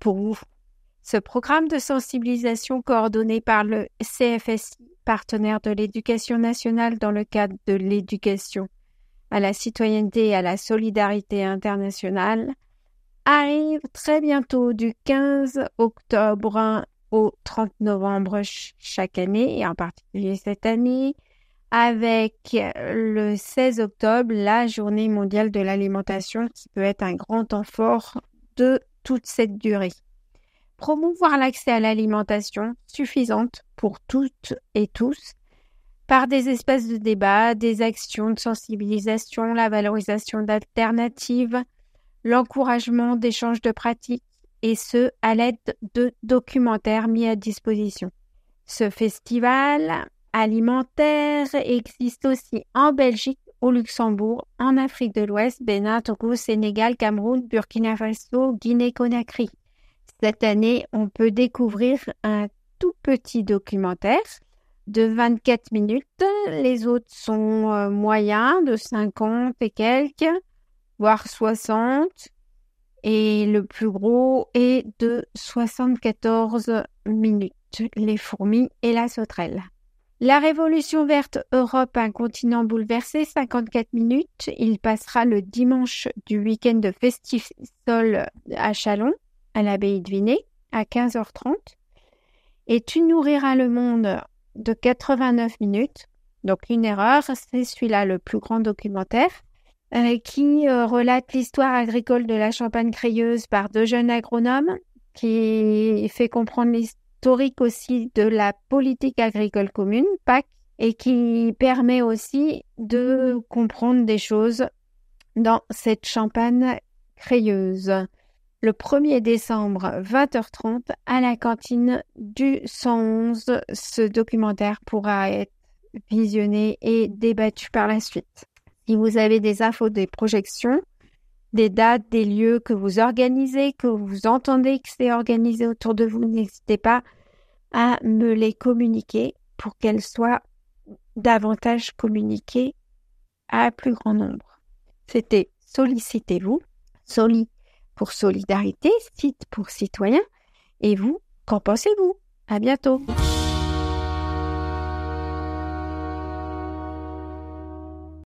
pour vous. Ce programme de sensibilisation coordonné par le CFSI, partenaire de l'éducation nationale dans le cadre de l'éducation à la citoyenneté et à la solidarité internationale, arrive très bientôt du 15 octobre au 30 novembre chaque année, et en particulier cette année, avec le 16 octobre, la journée mondiale de l'alimentation, qui peut être un grand temps fort de toute cette durée. Promouvoir l'accès à l'alimentation suffisante pour toutes et tous par des espaces de débat, des actions de sensibilisation, la valorisation d'alternatives, l'encouragement d'échanges de pratiques, et ce, à l'aide de documentaires mis à disposition. Ce festival alimentaire existe aussi en Belgique, au Luxembourg, en Afrique de l'Ouest, Bénin, Togo, Sénégal, Cameroun, Burkina Faso, Guinée-Conakry. Cette année, on peut découvrir un tout petit documentaire de 24 minutes. Les autres sont euh, moyens, de 50 et quelques, voire 60. Et le plus gros est de 74 minutes. Les fourmis et la sauterelle. La Révolution verte Europe, un continent bouleversé, 54 minutes. Il passera le dimanche du week-end de Festisol à Chalon, à l'abbaye de Vinay, à 15h30. Et Tu nourriras le monde de 89 minutes. Donc une erreur, c'est celui-là le plus grand documentaire euh, qui euh, relate l'histoire agricole de la Champagne crayeuse par deux jeunes agronomes, qui fait comprendre l'historique aussi de la politique agricole commune, PAC, et qui permet aussi de comprendre des choses dans cette Champagne crayeuse le 1er décembre 20h30 à la cantine du 111. Ce documentaire pourra être visionné et débattu par la suite. Si vous avez des infos, des projections, des dates, des lieux que vous organisez, que vous entendez que c'est organisé autour de vous, n'hésitez pas à me les communiquer pour qu'elles soient davantage communiquées à plus grand nombre. C'était Sollicitez-vous, Soli pour Solidarité, site pour citoyens. Et vous, qu'en pensez-vous? À bientôt